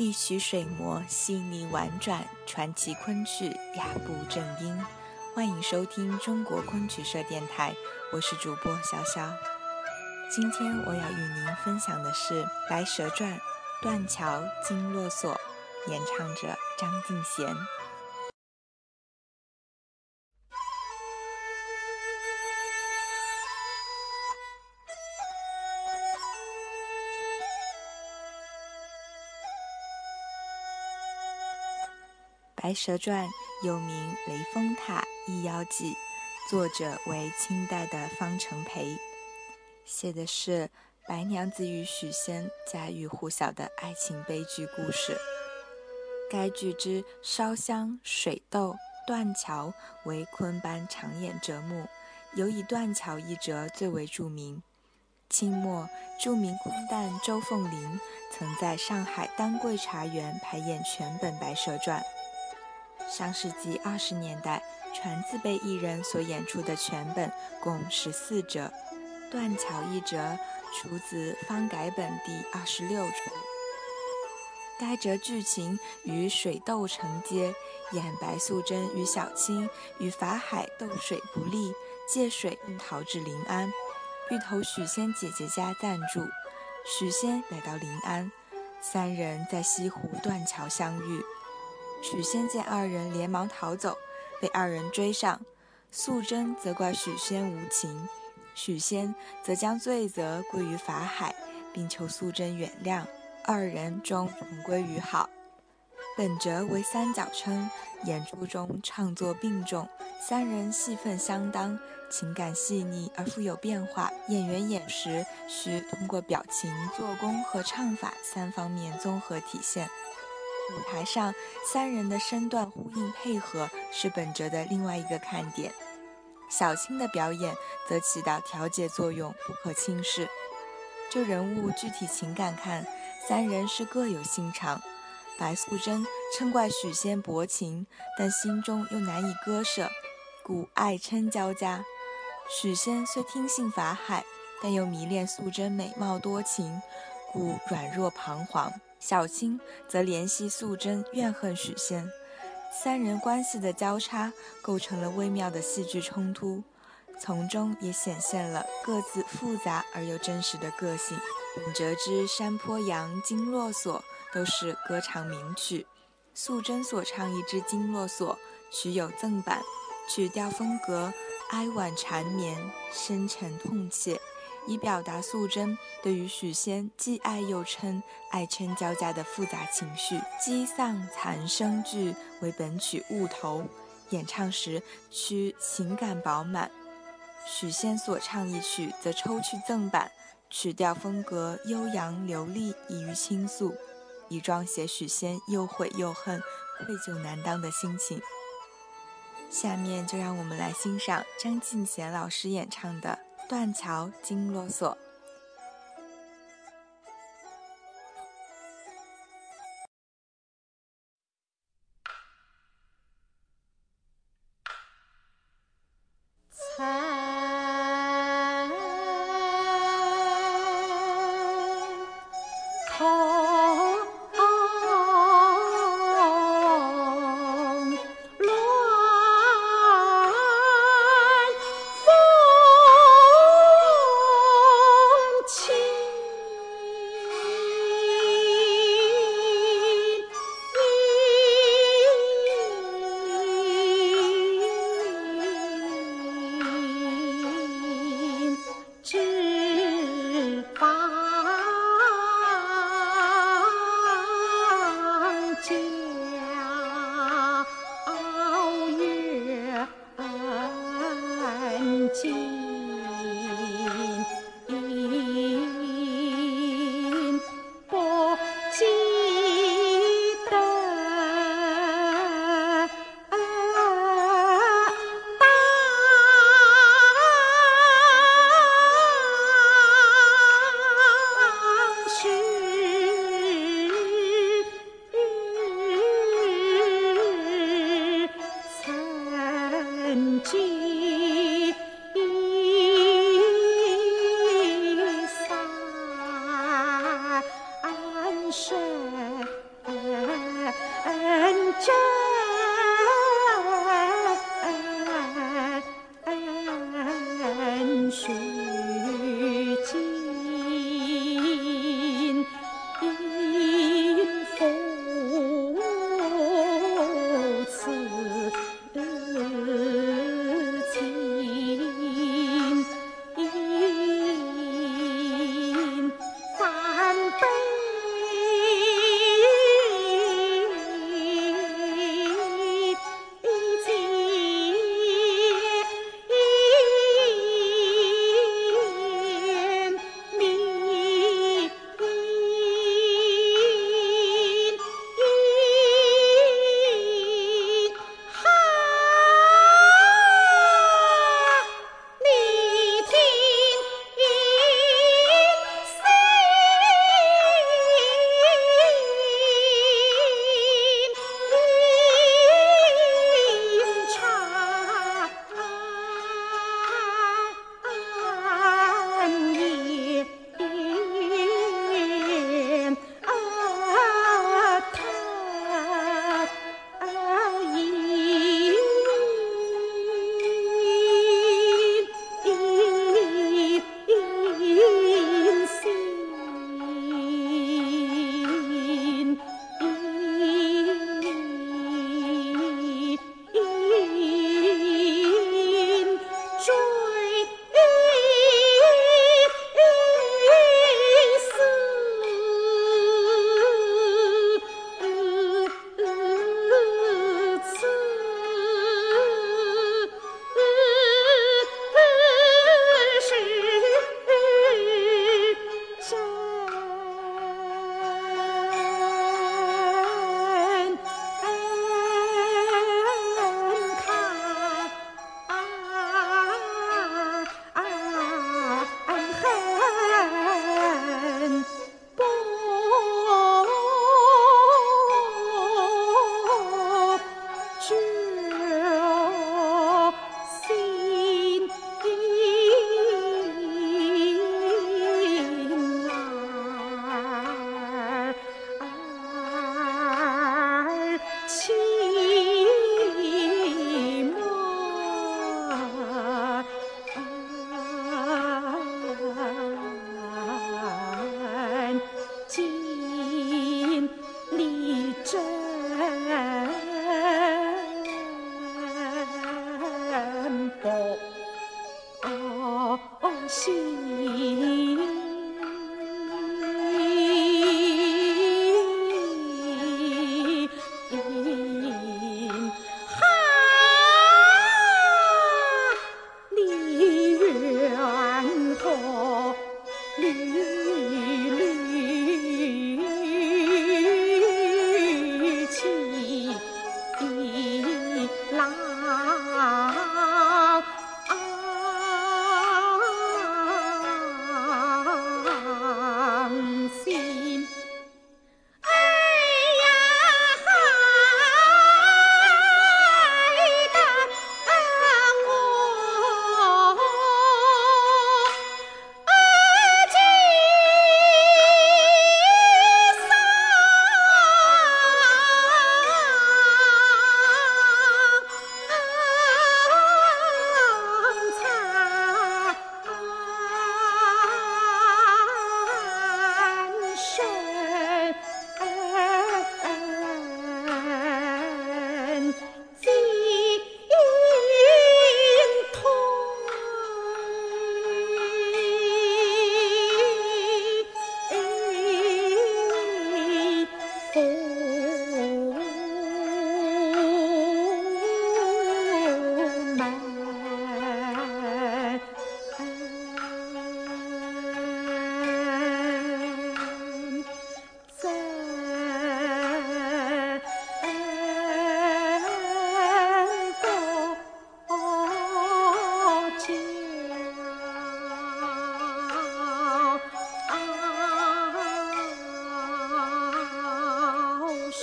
一曲水磨细腻婉转，传奇昆曲雅步正音。欢迎收听中国昆曲社电台，我是主播潇潇。今天我要与您分享的是《白蛇传》，断桥惊落锁，演唱者张敬贤。《白蛇传》又名《雷峰塔一妖记》，作者为清代的方成培，写的是白娘子与许仙家喻户晓的爱情悲剧故事。该剧之烧香、水斗、断桥为昆班常演折目，尤以断桥一折最为著名。清末著名昆旦周凤林曾在上海丹桂茶园排演全本《白蛇传》。上世纪二十年代，传字辈艺人所演出的全本共十四折，断桥一折出自方改本第二十六出。该折剧情与水斗承接，演白素贞与小青与法海斗水不利，借水逃至临安，欲投许仙姐姐家暂住。许仙来到临安，三人在西湖断桥相遇。许仙见二人连忙逃走，被二人追上。素贞责怪许仙无情，许仙则将罪责归于法海，并求素贞原谅。二人终重归于好。本折为三角称，演出中唱作并重，三人戏份相当，情感细腻而富有变化。演员演时需通过表情、做工和唱法三方面综合体现。舞台上三人的身段呼应配合是本折的另外一个看点，小青的表演则起到调节作用，不可轻视。就人物具体情感看，三人是各有心肠。白素贞嗔怪许仙薄情，但心中又难以割舍，故爱嗔交加。许仙虽听信法海，但又迷恋素贞美貌多情，故软弱彷徨。小青则怜惜素贞，怨恨许仙，三人关系的交叉构成了微妙的戏剧冲突，从中也显现了各自复杂而又真实的个性。本折之《山坡羊》《经络索》都是歌唱名曲，素贞所唱一支《经络索》，曲有赠版，曲调风格哀婉缠绵，深沉痛切。以表达素贞对于许仙既爱又嗔、爱嗔交加的复杂情绪。激丧残生句为本曲物头，演唱时需情感饱满。许仙所唱一曲则抽去赠版，曲调风格悠扬流利，易于倾诉，以状写许仙又悔又恨、愧疚难当的心情。下面就让我们来欣赏张敬贤老师演唱的。断桥惊落锁啊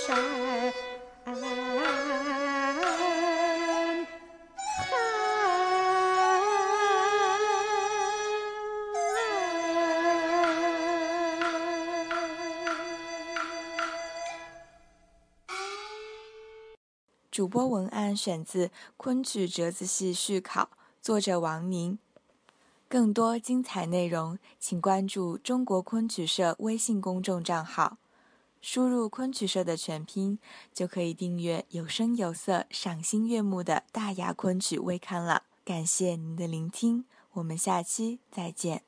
主播文案选自昆曲折子戏续考作者王宁。更多精彩内容请关注中国昆曲社微信公众账号。输入“昆曲社”的全拼，就可以订阅有声有色、赏心悦目的大雅昆曲微刊了。感谢您的聆听，我们下期再见。